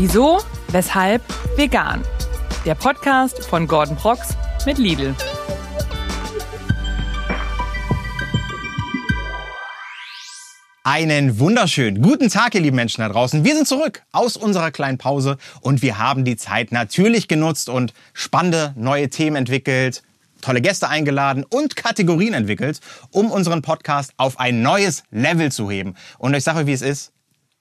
Wieso, weshalb, vegan. Der Podcast von Gordon Prox mit Lidl. Einen wunderschönen guten Tag, ihr lieben Menschen da draußen. Wir sind zurück aus unserer kleinen Pause und wir haben die Zeit natürlich genutzt und spannende neue Themen entwickelt, tolle Gäste eingeladen und Kategorien entwickelt, um unseren Podcast auf ein neues Level zu heben. Und ich sage euch, wie es ist.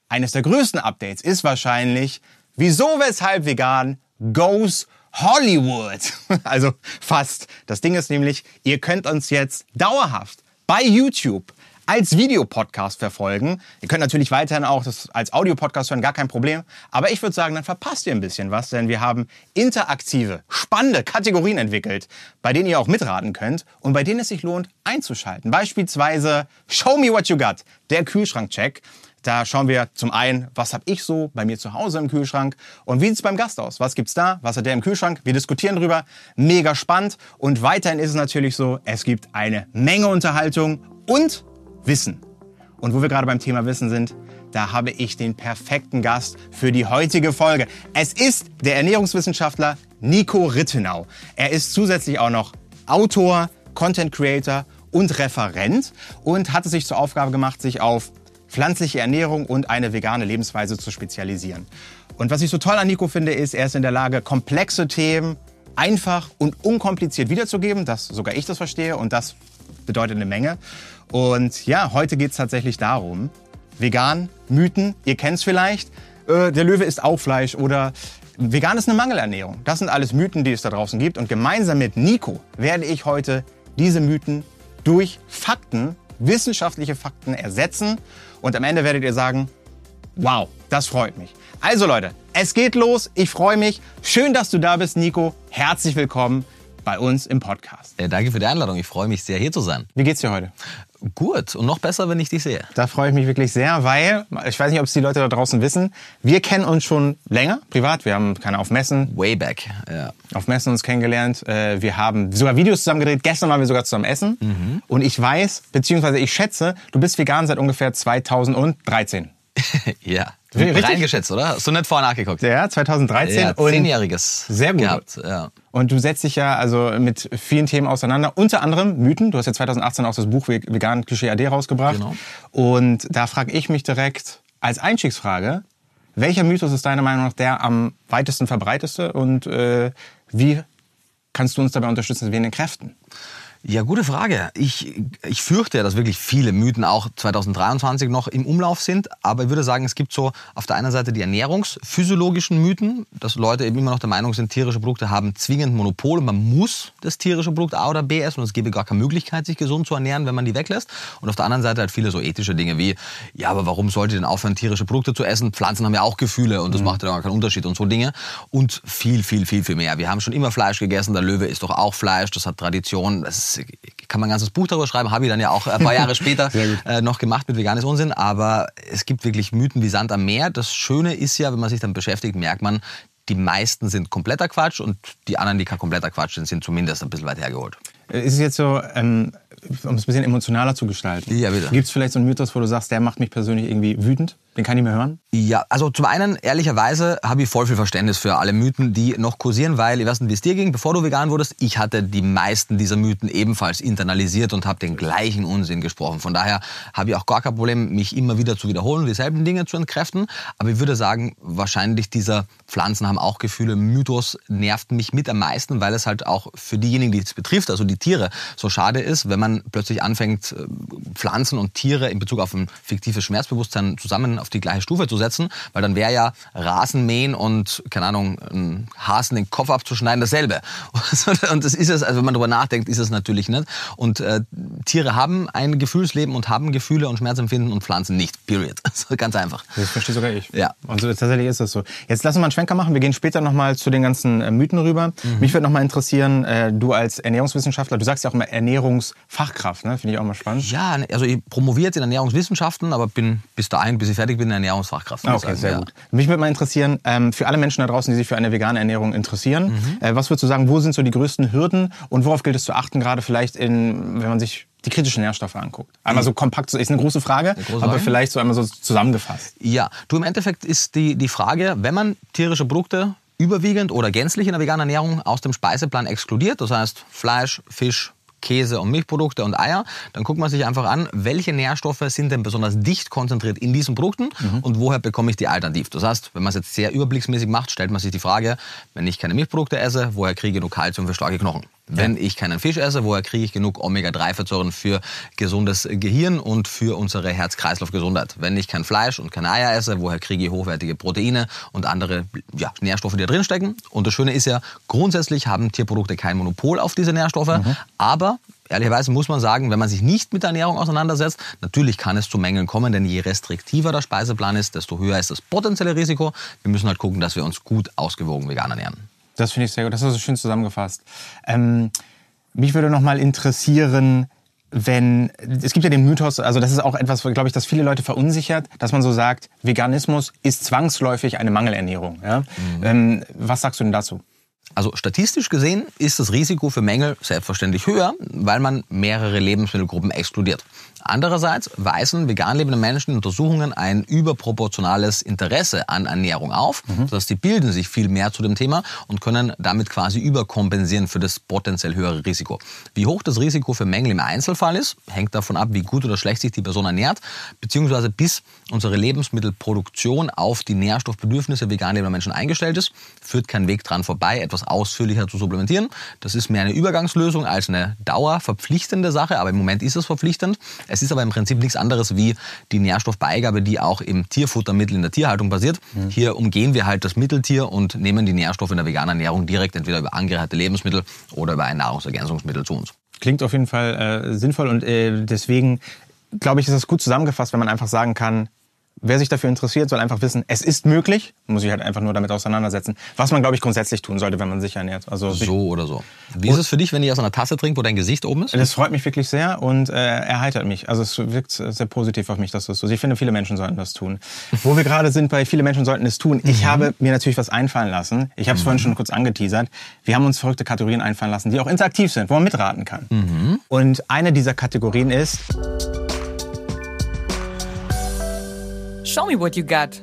Eines der größten Updates ist wahrscheinlich, wieso, weshalb vegan goes Hollywood. Also fast. Das Ding ist nämlich, ihr könnt uns jetzt dauerhaft bei YouTube als Videopodcast verfolgen. Ihr könnt natürlich weiterhin auch das als Audiopodcast hören, gar kein Problem. Aber ich würde sagen, dann verpasst ihr ein bisschen was, denn wir haben interaktive, spannende Kategorien entwickelt, bei denen ihr auch mitraten könnt und bei denen es sich lohnt einzuschalten. Beispielsweise Show Me What You Got, der Kühlschrankcheck. Da schauen wir zum einen, was habe ich so bei mir zu Hause im Kühlschrank und wie sieht es beim Gast aus? Was gibt's da? Was hat der im Kühlschrank? Wir diskutieren drüber. Mega spannend. Und weiterhin ist es natürlich so, es gibt eine Menge Unterhaltung und Wissen. Und wo wir gerade beim Thema Wissen sind, da habe ich den perfekten Gast für die heutige Folge. Es ist der Ernährungswissenschaftler Nico Rittenau. Er ist zusätzlich auch noch Autor, Content Creator und Referent und hat es sich zur Aufgabe gemacht, sich auf pflanzliche Ernährung und eine vegane Lebensweise zu spezialisieren. Und was ich so toll an Nico finde, ist, er ist in der Lage, komplexe Themen einfach und unkompliziert wiederzugeben, dass sogar ich das verstehe und das bedeutet eine Menge. Und ja, heute geht es tatsächlich darum, vegan, Mythen, ihr kennt es vielleicht, äh, der Löwe isst auch Fleisch oder vegan ist eine Mangelernährung. Das sind alles Mythen, die es da draußen gibt. Und gemeinsam mit Nico werde ich heute diese Mythen durch Fakten, wissenschaftliche Fakten ersetzen. Und am Ende werdet ihr sagen, wow, das freut mich. Also Leute, es geht los. Ich freue mich. Schön, dass du da bist, Nico. Herzlich willkommen bei uns im Podcast. Äh, danke für die Einladung. Ich freue mich sehr, hier zu sein. Wie geht's dir heute? Gut und noch besser, wenn ich dich sehe. Da freue ich mich wirklich sehr, weil, ich weiß nicht, ob es die Leute da draußen wissen, wir kennen uns schon länger, privat. Wir haben keine auf Messen. Way back, ja. Auf Messen uns kennengelernt. Äh, wir haben sogar Videos zusammen gedreht. Gestern waren wir sogar zusammen essen. Mhm. Und ich weiß, beziehungsweise ich schätze, du bist vegan seit ungefähr 2013. ja. Richtig? Reingeschätzt, oder? Hast du nicht vorher nachgeguckt? Ja, 2013. Ja, zehnjähriges. Sehr gut. Gehabt, ja. Und du setzt dich ja also mit vielen Themen auseinander, unter anderem Mythen. Du hast ja 2018 auch das Buch Vegan Klischee AD rausgebracht. Genau. Und da frage ich mich direkt als Einstiegsfrage, welcher Mythos ist deiner Meinung nach der am weitesten verbreiteste und äh, wie kannst du uns dabei unterstützen, in den Kräften? Ja, gute Frage. Ich, ich fürchte ja, dass wirklich viele Mythen auch 2023 noch im Umlauf sind. Aber ich würde sagen, es gibt so auf der einen Seite die ernährungsphysiologischen Mythen, dass Leute eben immer noch der Meinung sind, tierische Produkte haben zwingend Monopol und man muss das tierische Produkt A oder B essen und es gäbe gar keine Möglichkeit, sich gesund zu ernähren, wenn man die weglässt. Und auf der anderen Seite halt viele so ethische Dinge wie, ja, aber warum sollte denn aufhören, tierische Produkte zu essen? Pflanzen haben ja auch Gefühle und das mhm. macht ja gar keinen Unterschied und so Dinge. Und viel, viel, viel, viel mehr. Wir haben schon immer Fleisch gegessen, der Löwe ist doch auch Fleisch, das hat Tradition. Das ist kann man ein ganzes Buch darüber schreiben, habe ich dann ja auch ein paar Jahre später äh, noch gemacht mit veganes Unsinn. Aber es gibt wirklich Mythen wie Sand am Meer. Das Schöne ist ja, wenn man sich dann beschäftigt, merkt man, die meisten sind kompletter Quatsch und die anderen, die kein kompletter Quatsch sind, sind zumindest ein bisschen weit hergeholt. Ist es jetzt so, ähm, um es ein bisschen emotionaler zu gestalten? Ja. Gibt es vielleicht so einen Mythos, wo du sagst, der macht mich persönlich irgendwie wütend? Den kann ich mehr hören? Ja, also zum einen, ehrlicherweise, habe ich voll viel Verständnis für alle Mythen, die noch kursieren, weil, ich weiß nicht, wie es dir ging, bevor du vegan wurdest, ich hatte die meisten dieser Mythen ebenfalls internalisiert und habe den gleichen Unsinn gesprochen. Von daher habe ich auch gar kein Problem, mich immer wieder zu wiederholen, dieselben Dinge zu entkräften. Aber ich würde sagen, wahrscheinlich dieser Pflanzen haben auch Gefühle, Mythos nervt mich mit am meisten, weil es halt auch für diejenigen, die es betrifft, also die Tiere, so schade ist, wenn man plötzlich anfängt, äh, Pflanzen und Tiere in Bezug auf ein fiktives Schmerzbewusstsein zusammen auf die gleiche Stufe zu setzen, weil dann wäre ja Rasenmähen und, keine Ahnung, einen Hasen den Kopf abzuschneiden dasselbe. Und das ist es, also wenn man darüber nachdenkt, ist es natürlich nicht. Und äh, Tiere haben ein Gefühlsleben und haben Gefühle und Schmerzempfinden und Pflanzen nicht. Period. ganz einfach. Das verstehe sogar ich. Ja. Und so, tatsächlich ist das so. Jetzt lassen wir einen Schwenker machen. Wir gehen später nochmal zu den ganzen äh, Mythen rüber. Mhm. Mich würde nochmal interessieren, äh, du als Ernährungswissenschaftler, du sagst ja auch immer Ernährungsfachkraft, ne? Finde ich auch mal spannend. Ja, also ich promoviere jetzt in Ernährungswissenschaften, aber bin bis dahin, bis ich fertig bin, in Ernährungsfachkraft. Ah, okay, sagen, sehr ja. gut. Mich würde mal interessieren, ähm, für alle Menschen da draußen, die sich für eine vegane Ernährung interessieren, mhm. äh, was würdest du sagen, wo sind so die größten Hürden und worauf gilt es zu achten, gerade vielleicht in, wenn man sich die kritischen Nährstoffe anguckt. Einmal so kompakt, ist eine große Frage, große aber Frage. vielleicht so einmal so zusammengefasst. Ja, du im Endeffekt ist die, die Frage, wenn man tierische Produkte überwiegend oder gänzlich in der veganen Ernährung aus dem Speiseplan exkludiert, das heißt Fleisch, Fisch, Käse und Milchprodukte und Eier, dann guckt man sich einfach an, welche Nährstoffe sind denn besonders dicht konzentriert in diesen Produkten und woher bekomme ich die alternativ. Das heißt, wenn man es jetzt sehr überblicksmäßig macht, stellt man sich die Frage, wenn ich keine Milchprodukte esse, woher kriege ich genug Kalzium für starke Knochen? Wenn ich keinen Fisch esse, woher kriege ich genug Omega-3-Fettsäuren für gesundes Gehirn und für unsere Herz-Kreislauf-Gesundheit? Wenn ich kein Fleisch und keine Eier esse, woher kriege ich hochwertige Proteine und andere ja, Nährstoffe, die da drin stecken? Und das Schöne ist ja, grundsätzlich haben Tierprodukte kein Monopol auf diese Nährstoffe, aber Ehrlicherweise muss man sagen, wenn man sich nicht mit der Ernährung auseinandersetzt, natürlich kann es zu Mängeln kommen, denn je restriktiver der Speiseplan ist, desto höher ist das potenzielle Risiko. Wir müssen halt gucken, dass wir uns gut ausgewogen vegan ernähren. Das finde ich sehr gut. Das hast du schön zusammengefasst. Ähm, mich würde noch mal interessieren, wenn es gibt ja den Mythos, also das ist auch etwas, glaube ich, das viele Leute verunsichert, dass man so sagt, Veganismus ist zwangsläufig eine Mangelernährung. Ja? Ähm, was sagst du denn dazu? Also statistisch gesehen ist das Risiko für Mängel selbstverständlich höher, weil man mehrere Lebensmittelgruppen exkludiert. Andererseits weisen vegan lebende Menschen in Untersuchungen ein überproportionales Interesse an Ernährung auf. Das heißt, sie bilden sich viel mehr zu dem Thema und können damit quasi überkompensieren für das potenziell höhere Risiko. Wie hoch das Risiko für Mängel im Einzelfall ist, hängt davon ab, wie gut oder schlecht sich die Person ernährt, beziehungsweise bis unsere Lebensmittelproduktion auf die Nährstoffbedürfnisse vegan lebender Menschen eingestellt ist, führt kein Weg dran vorbei, etwas ausführlicher zu supplementieren. Das ist mehr eine Übergangslösung als eine dauerverpflichtende Sache, aber im Moment ist es verpflichtend. Es ist aber im Prinzip nichts anderes wie die Nährstoffbeigabe, die auch im Tierfuttermittel in der Tierhaltung basiert. Hier umgehen wir halt das Mitteltier und nehmen die Nährstoffe in der veganen Ernährung direkt entweder über angereicherte Lebensmittel oder über ein Nahrungsergänzungsmittel zu uns. Klingt auf jeden Fall äh, sinnvoll und äh, deswegen glaube ich, ist es gut zusammengefasst, wenn man einfach sagen kann, wer sich dafür interessiert, soll einfach wissen, es ist möglich, muss sich halt einfach nur damit auseinandersetzen, was man, glaube ich, grundsätzlich tun sollte, wenn man sich ernährt. Also So oder so. Wie ist es für dich, wenn ich aus einer Tasse trinke, wo dein Gesicht oben ist? Das freut mich wirklich sehr und äh, erheitert mich. Also es wirkt sehr positiv auf mich, dass das so ist. Ich finde, viele Menschen sollten das tun. Wo wir gerade sind, bei viele Menschen sollten es tun. Ich habe mir natürlich was einfallen lassen. Ich habe es vorhin schon kurz angeteasert. Wir haben uns verrückte Kategorien einfallen lassen, die auch interaktiv sind, wo man mitraten kann. Und eine dieser Kategorien ist Show me what you got.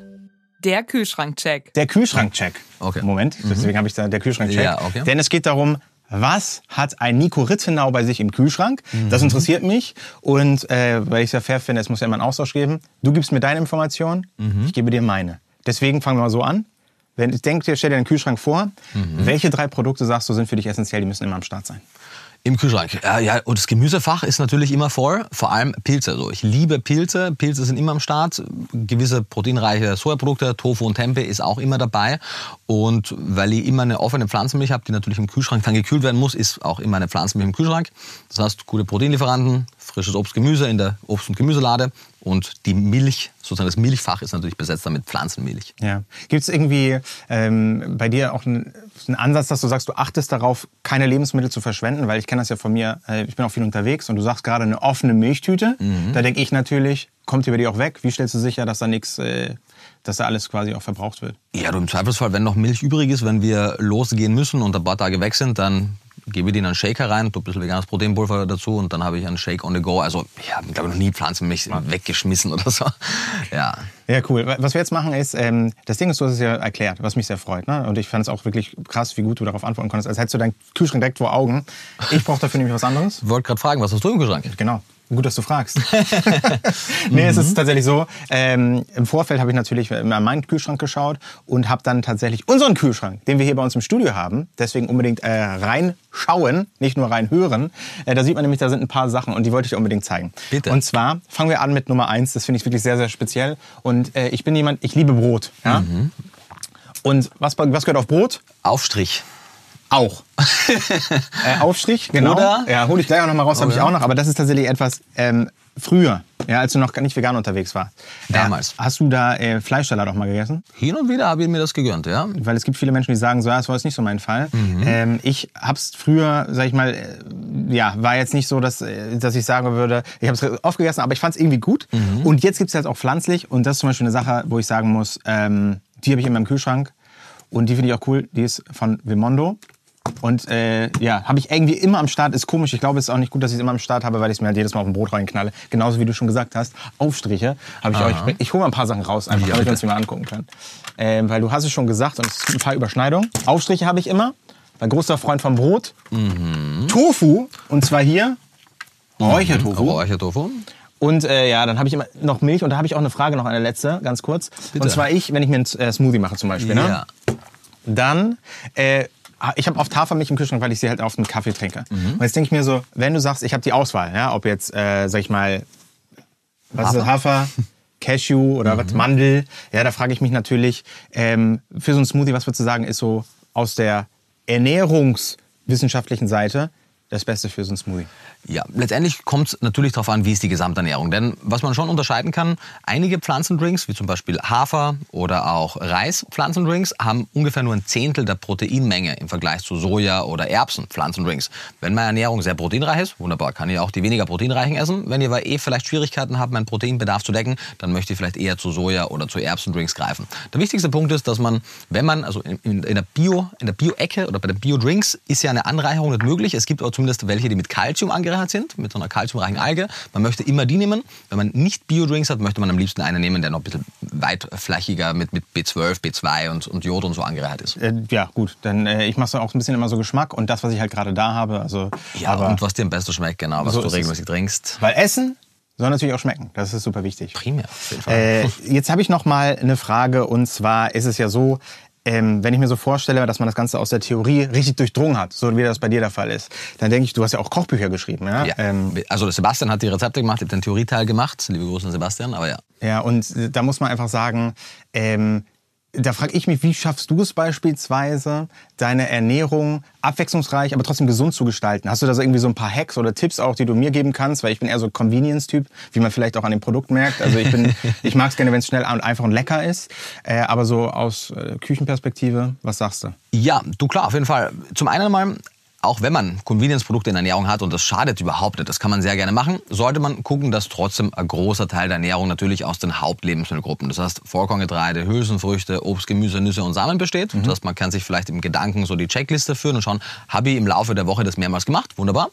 Der Kühlschrankcheck. der Kühlschrankcheck. Okay. Moment, deswegen habe ich da der Kühlschrankcheck. Ja, okay. Denn es geht darum, was hat ein Nico Rittenau bei sich im Kühlschrank? Das interessiert mich. Und äh, weil ich es ja fair finde, es muss ja immer einen Austausch geben. Du gibst mir deine Informationen, ich gebe dir meine. Deswegen fangen wir mal so an. Wenn ich denke, dir, stell dir den Kühlschrank vor. Welche drei Produkte sagst du sind für dich essentiell? Die müssen immer am Start sein. Im Kühlschrank. Ja, ja, und das Gemüsefach ist natürlich immer voll, vor allem Pilze. Also ich liebe Pilze. Pilze sind immer am Start. Gewisse proteinreiche Sojaprodukte, Tofu und Tempeh ist auch immer dabei. Und weil ich immer eine offene Pflanzenmilch habe, die natürlich im Kühlschrank dann gekühlt werden muss, ist auch immer eine Pflanzenmilch im Kühlschrank. Das heißt, gute Proteinlieferanten, frisches Obst, Gemüse in der Obst- und Gemüselade. Und die Milch, sozusagen das Milchfach ist natürlich besetzt mit Pflanzenmilch. Ja. Gibt es irgendwie ähm, bei dir auch einen, einen Ansatz, dass du sagst, du achtest darauf, keine Lebensmittel zu verschwenden? Weil ich kenne das ja von mir, äh, ich bin auch viel unterwegs und du sagst gerade eine offene Milchtüte. Da denke ich natürlich, kommt die bei dir auch weg? Wie stellst du sicher, dass da nichts, äh, dass da alles quasi auch verbraucht wird? Ja, du im Zweifelsfall, wenn noch Milch übrig ist, wenn wir losgehen müssen und ein paar Tage weg sind, dann gebe in einen Shaker rein, tu ein bisschen veganes Proteinpulver dazu und dann habe ich einen Shake on the go. Also ich habe, glaube ich, noch nie Pflanzenmilch weggeschmissen oder so. Ja. Ja, cool. Was wir jetzt machen ist, ähm, das Ding ist, du hast es ja erklärt, was mich sehr freut. Ne? Und ich fand es auch wirklich krass, wie gut du darauf antworten konntest. Als hättest du deinen Kühlschrank direkt vor Augen. Ich brauche dafür nämlich was anderes. Ich wollte gerade fragen, was hast du im Kühlschrank? Genau. Gut, dass du fragst. nee, es ist tatsächlich so. Ähm, Im Vorfeld habe ich natürlich mal meinen Kühlschrank geschaut und habe dann tatsächlich unseren Kühlschrank, den wir hier bei uns im Studio haben, deswegen unbedingt äh, reinschauen, nicht nur reinhören. Äh, da sieht man nämlich, da sind ein paar Sachen und die wollte ich unbedingt zeigen. Bitte. Und zwar fangen wir an mit Nummer eins. Das finde ich wirklich sehr, sehr speziell. Und äh, ich bin jemand, ich liebe Brot. Ja? Und was, was gehört auf Brot? Aufstrich. Auch. äh, Aufstrich, genau. Oder? Ja, hole ich gleich auch noch mal raus, habe ich Oder? auch noch. Aber das ist tatsächlich etwas ähm, früher, ja, als du noch nicht vegan unterwegs warst. Damals. Äh, hast du da äh, Fleischsalat auch mal gegessen? Hin und wieder habe ich mir das gegönnt, ja. Weil es gibt viele Menschen, die sagen, so, ja, das war jetzt nicht so mein Fall. Ähm, ich hab's früher, sag ich mal, äh, ja, war jetzt nicht so, dass, äh, dass ich sagen würde, ich habe es oft gegessen, aber ich fand es irgendwie gut. Und jetzt gibt's jetzt auch pflanzlich. Und das ist zum Beispiel eine Sache, wo ich sagen muss, ähm, die habe ich in meinem Kühlschrank. Und die finde ich auch cool. Die ist von Vimondo. Und äh, ja, habe ich irgendwie immer am Start. Ist komisch. Ich glaube, es ist auch nicht gut, dass ich es immer am Start habe, weil ich es mir halt jedes Mal auf ein Brot reinknalle. Genauso wie du schon gesagt hast. Aufstriche habe ich euch. Ich hole mal ein paar Sachen raus, einfach, Ja, damit wir bitte. uns die mal angucken können. Ähm, weil du hast es schon gesagt und es gibt ein paar Überschneidungen. Aufstriche habe ich immer. Ein großer Freund vom Brot. Mhm. Tofu. Und zwar hier Räuchertofu. Räuchertofu. Und äh, ja, dann habe ich immer noch Milch und da habe ich auch eine Frage noch eine letzte, ganz kurz. Und zwar ich, wenn ich mir einen äh, Smoothie mache zum Beispiel, ne? Ja. dann äh, ich habe oft Hafermilch im Kühlschrank, weil ich sie halt auf dem Kaffee trinke. Mhm. Und jetzt denke ich mir so, wenn du sagst, ich habe die Auswahl, ja, ob jetzt, äh, sag ich mal, was ist das, Hafer, Cashew oder Mhm. was, Mandel, ja, da frage ich mich natürlich, ähm, für so ein Smoothie, was würdest du sagen, ist so aus der ernährungswissenschaftlichen Seite das Beste für so ein Smoothie? Ja, letztendlich kommt es natürlich darauf an, wie ist die Gesamternährung. Denn was man schon unterscheiden kann, einige Pflanzendrinks, wie zum Beispiel Hafer oder auch Reis-Pflanzendrinks, haben ungefähr nur ein Zehntel der Proteinmenge im Vergleich zu Soja- oder Erbsen-Pflanzendrinks. Wenn meine Ernährung sehr proteinreich ist, wunderbar, kann ich auch die weniger proteinreichen essen. Wenn ihr aber eh vielleicht Schwierigkeiten habt, meinen Proteinbedarf zu decken, dann möchte ich vielleicht eher zu Soja- oder zu Erbsendrinks greifen. Der wichtigste Punkt ist, dass man, wenn man, also in, in, der Bio, in der Bio-Ecke oder bei den Bio-Drinks ist ja eine Anreicherung nicht möglich. Es gibt aber zumindest welche, die mit Calcium angereichert sind, mit so einer calciumreichen Alge. Man möchte immer die nehmen. Wenn man nicht Bio-Drinks hat, möchte man am liebsten einen nehmen, der noch ein bisschen weitflächiger mit, mit B12, B2 und, und Jod und so angereichert ist. Äh, ja, gut, dann äh, ich mache so auch ein bisschen immer so Geschmack und das, was ich halt gerade da habe, also Ja, aber, und was dir am besten schmeckt, genau, was So du ist es. regelmäßig trinkst. weil Essen soll natürlich auch schmecken, das ist super wichtig. Primär, auf jeden Fall. Äh, jetzt habe ich noch mal eine Frage und zwar ist es ja so, ähm, wenn ich mir so vorstelle, dass man das Ganze aus der Theorie richtig durchdrungen hat, so wie das bei dir der Fall ist, dann denke ich, du hast ja auch Kochbücher geschrieben, ja? Ja, Ähm, also Sebastian hat die Rezepte gemacht, ich habe den Theorieteil gemacht. Liebe Grüße an Sebastian, aber ja. Ja, und äh, da muss man einfach sagen, ähm, da frage ich mich, wie schaffst du es beispielsweise, deine Ernährung abwechslungsreich, aber trotzdem gesund zu gestalten? Hast du da so irgendwie so ein paar Hacks oder Tipps auch, die du mir geben kannst? Weil ich bin eher so Convenience-Typ, wie man vielleicht auch an dem Produkt merkt. Also ich bin, ich mag es gerne, wenn es schnell und einfach und lecker ist. Äh, aber so aus äh, Küchenperspektive, was sagst du? Ja, du klar, auf jeden Fall. Zum einen mal, auch wenn man Convenience-Produkte in der Ernährung hat und das schadet überhaupt nicht, das kann man sehr gerne machen, sollte man gucken, dass trotzdem ein großer Teil der Ernährung natürlich aus den Hauptlebensmittelgruppen, das heißt Vollkorngetreide, Hülsenfrüchte, Obst, Gemüse, Nüsse und Samen besteht. Das heißt, man kann sich vielleicht im Gedanken so die Checkliste führen und schauen, habe ich im Laufe der Woche das mehrmals gemacht? Wunderbar.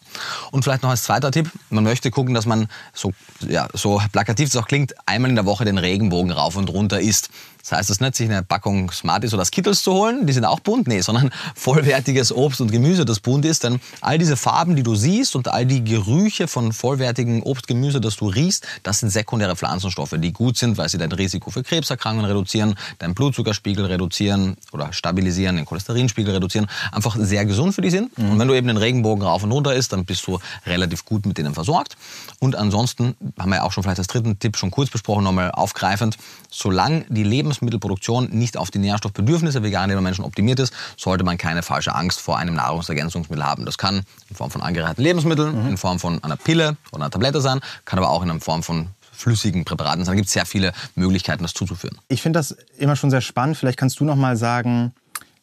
Und vielleicht noch als zweiter Tipp, man möchte gucken, dass man, so, ja, so plakativ es auch klingt, einmal in der Woche den Regenbogen rauf und runter isst. Das heißt es nicht, sich eine Packung Smarties oder Skittles zu holen, die sind auch bunt, nee, sondern vollwertiges Obst und Gemüse, das bunt ist. Denn all diese Farben, die du siehst und all die Gerüche von vollwertigem Obst, Gemüse, das du riechst, das sind sekundäre Pflanzenstoffe, die gut sind, weil sie dein Risiko für Krebserkrankungen reduzieren, deinen Blutzuckerspiegel reduzieren oder stabilisieren, den Cholesterinspiegel reduzieren, einfach sehr gesund für dich sind. Und wenn du eben den Regenbogen rauf und runter isst, dann bist du relativ gut mit denen versorgt. Und ansonsten haben wir ja auch schon vielleicht als dritten Tipp schon kurz besprochen, nochmal aufgreifend, solange die Lebensmittelproduktion nicht auf die Nährstoffbedürfnisse veganer Menschen optimiert ist, sollte man keine falsche Angst vor einem Nahrungsergänzungsmittel haben. Das kann in Form von angereicherten Lebensmitteln, in Form von einer Pille oder einer Tablette sein, kann aber auch in Form von flüssigen Präparaten sein. Da gibt es sehr viele Möglichkeiten, das zuzuführen. Ich finde das immer schon sehr spannend. Vielleicht kannst du noch mal sagen,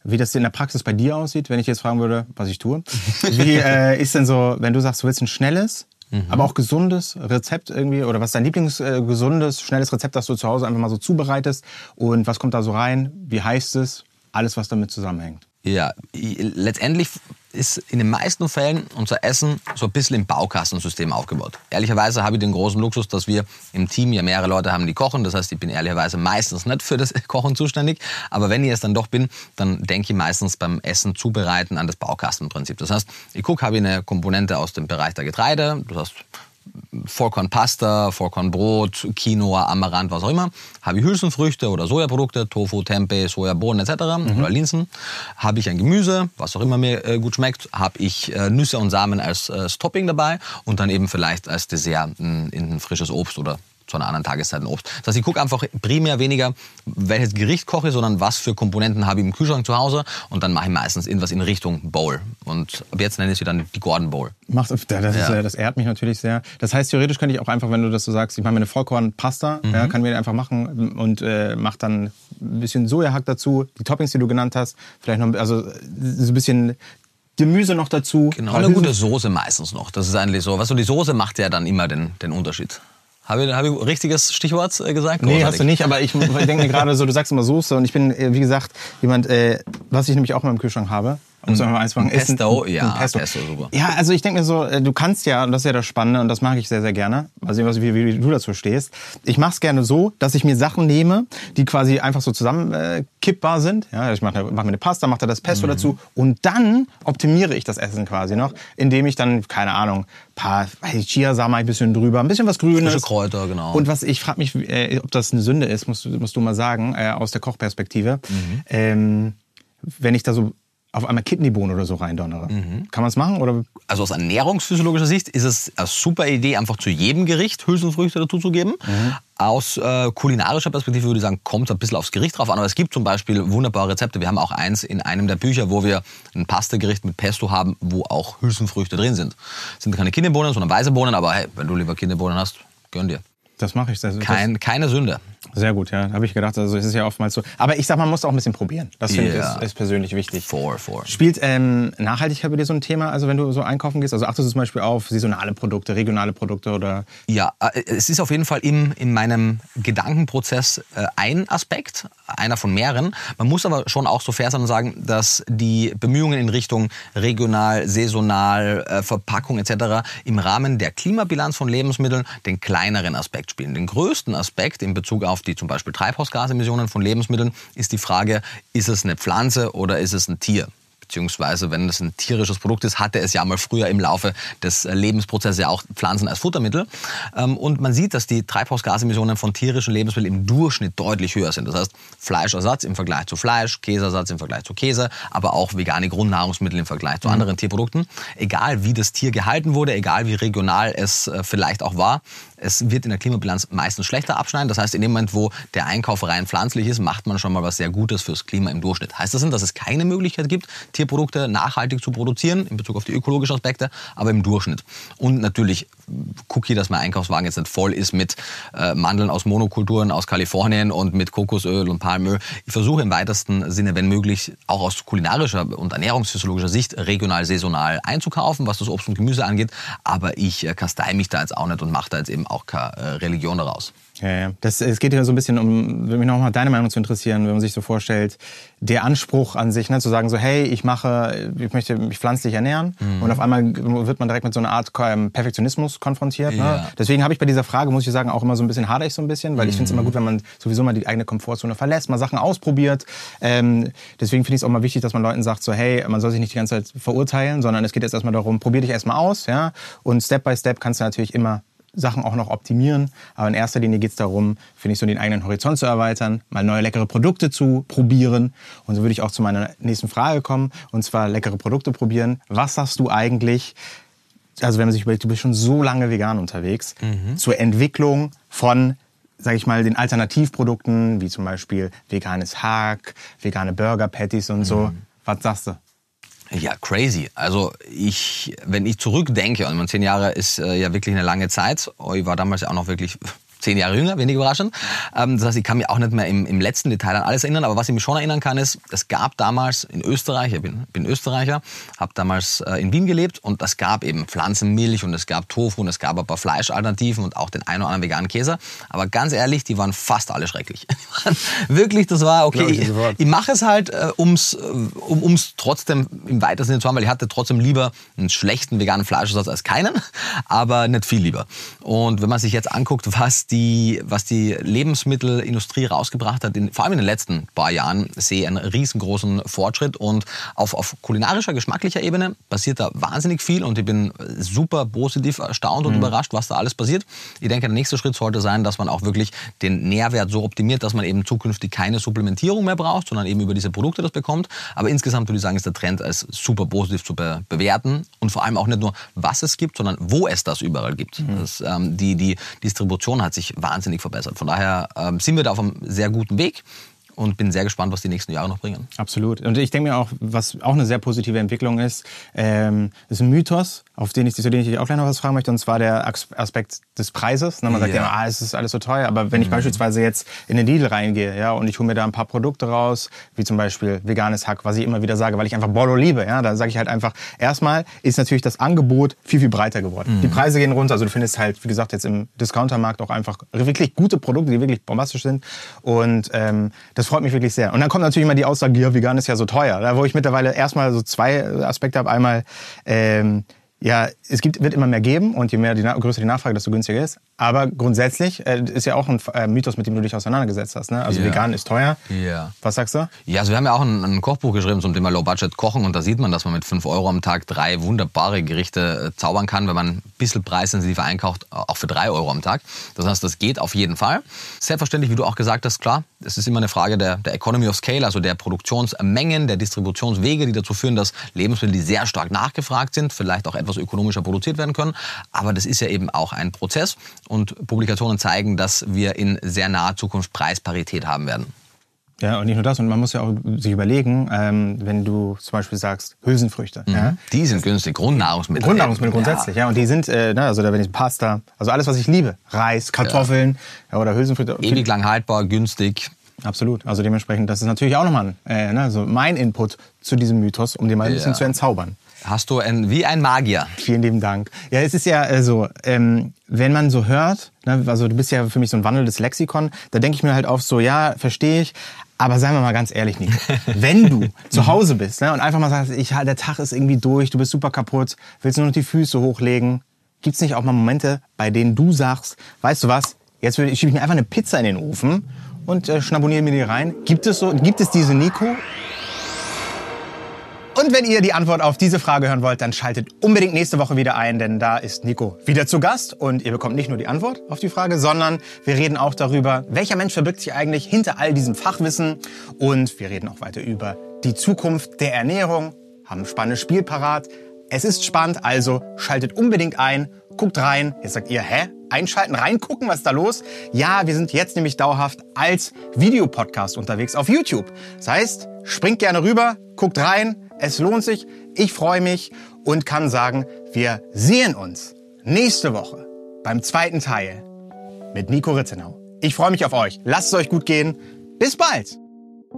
wie das in der Praxis bei dir aussieht, wenn ich jetzt fragen würde, was ich tue. Wie äh, ist denn so, wenn du sagst, du willst ein schnelles, aber auch gesundes Rezept irgendwie oder was ist dein Lieblingsgesundes, äh, schnelles Rezept, das du zu Hause einfach mal so zubereitest und was kommt da so rein? Wie heißt es? Alles, was damit zusammenhängt. Ja, letztendlich ist in den meisten Fällen unser Essen so ein bisschen im Baukastensystem aufgebaut. Ehrlicherweise habe ich den großen Luxus, dass wir im Team ja mehrere Leute haben, die kochen. Das heißt, ich bin ehrlicherweise meistens nicht für das Kochen zuständig. Aber wenn ich es dann doch bin, dann denke ich meistens beim Essen zubereiten an das Baukastenprinzip. Das heißt, ich gucke, habe ich eine Komponente aus dem Bereich der Getreide. Das heißt, Vollkornpasta, Vollkornbrot, Quinoa, Amaranth, was auch immer. Habe ich Hülsenfrüchte oder Sojaprodukte, Tofu, Tempeh, Sojabohnen etc. oder Linsen. Habe ich ein Gemüse, was auch immer mir äh, gut schmeckt. Habe ich äh, Nüsse und Samen als, äh, Topping dabei und dann eben vielleicht als Dessert ein, ein frisches Obst oder zu einer anderen Tageszeit ein Obst. Das heißt, ich gucke einfach primär weniger, welches Gericht koche, sondern was für Komponenten habe ich im Kühlschrank zu Hause und dann mache ich meistens irgendwas in Richtung Bowl. Und ab jetzt nenne ich sie dann die Gordon Bowl. Macht, das, ist, Ja. das ehrt mich natürlich sehr. Das heißt, theoretisch könnte ich auch einfach, wenn du das so sagst, ich mache mir eine Vollkornpasta, ja, kann mir einfach machen und äh, mach dann ein bisschen Sojahack dazu, die Toppings, die du genannt hast, vielleicht noch, also so ein bisschen Gemüse noch dazu. Genau, eine gute Soße meistens noch. Das ist eigentlich so. Weißt du, die Soße macht ja dann immer den, den Unterschied. Habe ich, habe ich richtiges Stichwort äh, gesagt? Nee, Großartig. hast du nicht, aber ich denke mir gerade so, du sagst immer Soße und ich bin, äh, wie gesagt, jemand, äh, was ich nämlich auch immer im Kühlschrank habe, Um es einfach eins machen. Ein- Pesto, ein ja, Pesto. Pesto, super. Ja, also ich denke mir so, äh, du kannst ja, und das ist ja das Spannende und das mag ich sehr, sehr gerne, mal sehen, was, wie, wie du dazu stehst. Ich mache es gerne so, dass ich mir Sachen nehme, die quasi einfach so zusammen äh, sind. Ja, ich mache mach mir eine Pasta, mache da das Pesto dazu und dann optimiere ich das Essen quasi noch, indem ich dann, keine Ahnung, paar ich, Chiasamen ein bisschen drüber, ein bisschen was Grünes. Frische Kräuter, genau. Und was ich frage mich, äh, ob das eine Sünde ist, musst, du- musst du mal sagen, äh, aus der Kochperspektive. Ähm, wenn ich da so auf einmal Kidneybohnen oder so reindonnere. Kann man es machen? Oder? Also aus ernährungsphysiologischer Sicht ist es eine super Idee, einfach zu jedem Gericht Hülsenfrüchte dazuzugeben. Aus äh, kulinarischer Perspektive würde ich sagen, kommt es ein bisschen aufs Gericht drauf an. Aber es gibt zum Beispiel wunderbare Rezepte. Wir haben auch eins in einem der Bücher, wo wir ein Pasta-Gericht mit Pesto haben, wo auch Hülsenfrüchte drin sind. sind keine Kidneybohnen, sondern weiße Bohnen. Aber hey, wenn du lieber Kidneybohnen hast, gönn dir. Das mache ich. Das, das- Kein, keine Sünde. Sehr gut, ja. Habe ich gedacht. Also es ist ja oftmals so. Aber ich sag, man muss auch ein bisschen probieren. Das finde Ja. ich ist, ist persönlich wichtig. For, for. Spielt ähm, Nachhaltigkeit bei dir so ein Thema, also wenn du so einkaufen gehst? Also achtest du zum Beispiel auf saisonale Produkte, regionale Produkte oder Ja, äh, es ist auf jeden Fall im, in meinem Gedankenprozess äh, ein Aspekt, einer von mehreren. Man muss aber schon auch so fair sein und sagen, dass die Bemühungen in Richtung regional, saisonal, äh, Verpackung etc. im Rahmen der Klimabilanz von Lebensmitteln den kleineren Aspekt spielen. Den größten Aspekt in Bezug auf die zum Beispiel Treibhausgasemissionen von Lebensmitteln ist die Frage, ist es eine Pflanze oder ist es ein Tier? beziehungsweise wenn es ein tierisches Produkt ist, hatte es ja mal früher im Laufe des Lebensprozesses ja auch Pflanzen als Futtermittel. Ähm, Und man sieht, dass die Treibhausgasemissionen von tierischen Lebensmitteln im Durchschnitt deutlich höher sind. Das heißt, Fleischersatz im Vergleich zu Fleisch, Käseersatz im Vergleich zu Käse, aber auch vegane Grundnahrungsmittel im Vergleich zu anderen Tierprodukten. Egal wie das Tier gehalten wurde, egal wie regional es äh, vielleicht auch war, es wird in der Klimabilanz meistens schlechter abschneiden. Das heißt, in dem Moment, wo der Einkauf rein pflanzlich ist, macht man schon mal was sehr Gutes fürs Klima im Durchschnitt. Heißt das, denn, dass es keine Möglichkeit gibt, Tierprodukte nachhaltig zu produzieren in Bezug auf die ökologischen Aspekte, aber im Durchschnitt. Und natürlich ich, dass mein Einkaufswagen jetzt nicht voll ist mit äh, Mandeln aus Monokulturen aus Kalifornien und mit Kokosöl und Palmöl. Ich versuche im weitesten Sinne, wenn möglich, auch aus kulinarischer und ernährungsphysiologischer Sicht regional, saisonal einzukaufen, was das Obst und Gemüse angeht. Aber ich äh, kastei mich da jetzt auch nicht und mache da jetzt eben auch keine äh, Religion daraus. Ja, ja. Das, es geht ja so ein bisschen um, würde mich noch mal deine Meinung zu interessieren, wenn man sich so vorstellt, der Anspruch an sich, ne, zu sagen so, hey, ich mache, ich möchte mich pflanzlich ernähren und auf einmal wird man direkt mit so einer Art ähm, Perfektionismus konfrontiert. Ne? Ja. Deswegen habe ich bei dieser Frage, muss ich sagen, auch immer so ein bisschen hader ich so ein bisschen, weil ich finde es immer gut, wenn man sowieso mal die eigene Komfortzone verlässt, mal Sachen ausprobiert. Ähm, deswegen finde ich es auch mal wichtig, dass man Leuten sagt so, hey, man soll sich nicht die ganze Zeit verurteilen, sondern es geht jetzt erstmal darum, probier dich erstmal aus, ja, und Step by Step kannst du natürlich immer Sachen auch noch optimieren. Aber in erster Linie geht es darum, finde ich, so den eigenen Horizont zu erweitern, mal neue leckere Produkte zu probieren. Und so würde ich auch zu meiner nächsten Frage kommen, und zwar leckere Produkte probieren. Was sagst du eigentlich, also wenn man sich überlegt, du bist schon so lange vegan unterwegs, zur Entwicklung von sage ich mal, den Alternativprodukten, wie zum Beispiel veganes Hack, vegane Burger Patties und so. Was sagst du? Ja, crazy. Also ich, wenn ich zurückdenke, und zehn Jahre ist äh, ja wirklich eine lange Zeit, ich war damals ja auch noch wirklich zehn Jahre jünger, wenig überraschend. Ähm, das heißt, ich kann mich auch nicht mehr im, im letzten Detail an alles erinnern, aber was ich mich schon erinnern kann, ist, es gab damals in Österreich, ich bin, bin Österreicher, habe damals äh, in Wien gelebt und es gab eben Pflanzenmilch und es gab Tofu und es gab ein paar Fleischalternativen und auch den einen oder anderen veganen Käse. Aber ganz ehrlich, die waren fast alle schrecklich. Wirklich, das war okay. Ich Ich, ich mache es halt, äh, ums, äh, um ums trotzdem im weitesten Sinne zu haben, weil ich hatte trotzdem lieber einen schlechten veganen Fleischersatz als keinen, aber nicht viel lieber. Und wenn man sich jetzt anguckt, was die, was die Lebensmittelindustrie rausgebracht hat, in, vor allem in den letzten paar Jahren, sehe ich einen riesengroßen Fortschritt und auf, auf kulinarischer, geschmacklicher Ebene passiert da wahnsinnig viel und ich bin super positiv erstaunt und überrascht, was da alles passiert. Ich denke, der nächste Schritt sollte sein, dass man auch wirklich den Nährwert so optimiert, dass man eben zukünftig keine Supplementierung mehr braucht, sondern eben über diese Produkte das bekommt. Aber insgesamt würde ich sagen, ist der Trend als super positiv zu be bewerten und vor allem auch nicht nur, was es gibt, sondern wo es das überall gibt. Das, ähm, die, die Distribution hat sich wahnsinnig verbessert. Von daher ähm, sind wir da auf einem sehr guten Weg und bin sehr gespannt, was die nächsten Jahre noch bringen. Absolut. Und ich denke mir auch, was auch eine sehr positive Entwicklung ist, ähm, ist ein Mythos, auf den ich, zu dem ich auch gleich noch was fragen möchte, und zwar der As- Aspekt des Preises. Ne, Man sagt ja, Ja. Mhm. ah, es ist alles so teuer, aber wenn ich beispielsweise jetzt in den Lidl reingehe, ja, und ich hole mir da ein paar Produkte raus, wie zum Beispiel veganes Hack, was ich immer wieder sage, weil ich einfach Bordeaux liebe, ja, da sage ich halt einfach, erstmal ist natürlich das Angebot viel, viel breiter geworden. Mhm. Die Preise gehen runter, also du findest halt, wie gesagt, jetzt im Discountermarkt auch einfach wirklich gute Produkte, die wirklich bombastisch sind. Und ähm, das freut mich wirklich sehr. Und dann kommt natürlich immer die Aussage, ja, vegan ist ja so teuer. Da wo ich mittlerweile erstmal so zwei Aspekte habe. Einmal, ähm, ja, es gibt, wird immer mehr geben und je mehr die, größer die Nachfrage, desto günstiger ist. Aber grundsätzlich äh, ist ja auch ein äh, Mythos, mit dem du dich auseinandergesetzt hast. Ne? Also Ja. vegan ist teuer. Ja. Was sagst du? Ja, also wir haben ja auch ein, ein Kochbuch geschrieben zum Thema Low Budget Kochen und da sieht man, dass man mit 5 Euro am Tag drei wunderbare Gerichte äh, zaubern kann, wenn man ein bisschen preissensitiver einkauft, auch für 3 Euro am Tag. Das heißt, das geht auf jeden Fall. Selbstverständlich, wie du auch gesagt hast, klar, es ist immer eine Frage der, der Economy of Scale, also der Produktionsmengen, der Distributionswege, die dazu führen, dass Lebensmittel, die sehr stark nachgefragt sind, vielleicht auch etwas ökonomischer produziert werden können. Aber das ist ja eben auch ein Prozess und Publikationen zeigen, dass wir in sehr naher Zukunft Preisparität haben werden. Ja, und nicht nur das. Und man muss ja auch sich überlegen, ähm, wenn du zum Beispiel sagst, Hülsenfrüchte. Ja? Die sind günstig, Grundnahrungsmittel. Grundnahrungsmittel Ja. grundsätzlich, ja. Und die sind, äh, ne, also da wenn ich Pasta, also alles, was ich liebe, Reis, Kartoffeln ja. oder Hülsenfrüchte. Ewig lang haltbar, günstig. Absolut. Also dementsprechend, das ist natürlich auch nochmal äh, ne, so mein Input zu diesem Mythos, um den mal ein bisschen Ja. zu entzaubern. Hast du ein, wie ein Magier. Vielen lieben Dank. Ja, es ist ja so, ähm, wenn man so hört, ne, also du bist ja für mich so ein wandelndes Lexikon, da denke ich mir halt auf so, ja, verstehe ich, aber seien wir mal ganz ehrlich, Nico, wenn du zu Hause bist ne, und einfach mal sagst, ich, der Tag ist irgendwie durch, du bist super kaputt, willst nur noch die Füße hochlegen, gibt's nicht auch mal Momente, bei denen du sagst, weißt du was, jetzt schiebe ich mir einfach eine Pizza in den Ofen und äh, schnaboniere mir die rein. Gibt es so, gibt es diese Nico? Und wenn ihr die Antwort auf diese Frage hören wollt, dann schaltet unbedingt nächste Woche wieder ein, denn da ist Nico wieder zu Gast und ihr bekommt nicht nur die Antwort auf die Frage, sondern wir reden auch darüber, welcher Mensch verbirgt sich eigentlich hinter all diesem Fachwissen und wir reden auch weiter über die Zukunft der Ernährung, haben ein spannendes Spiel parat. Es ist spannend, also schaltet unbedingt ein, guckt rein. Jetzt sagt ihr, hä? Einschalten, reingucken, was ist da los? Ja, wir sind jetzt nämlich dauerhaft als Videopodcast unterwegs auf YouTube. Das heißt, springt gerne rüber, guckt rein, es lohnt sich. Ich freue mich und kann sagen, wir sehen uns nächste Woche beim zweiten Teil mit Nico Ritzenau. Ich freue mich auf euch. Lasst es euch gut gehen. Bis bald.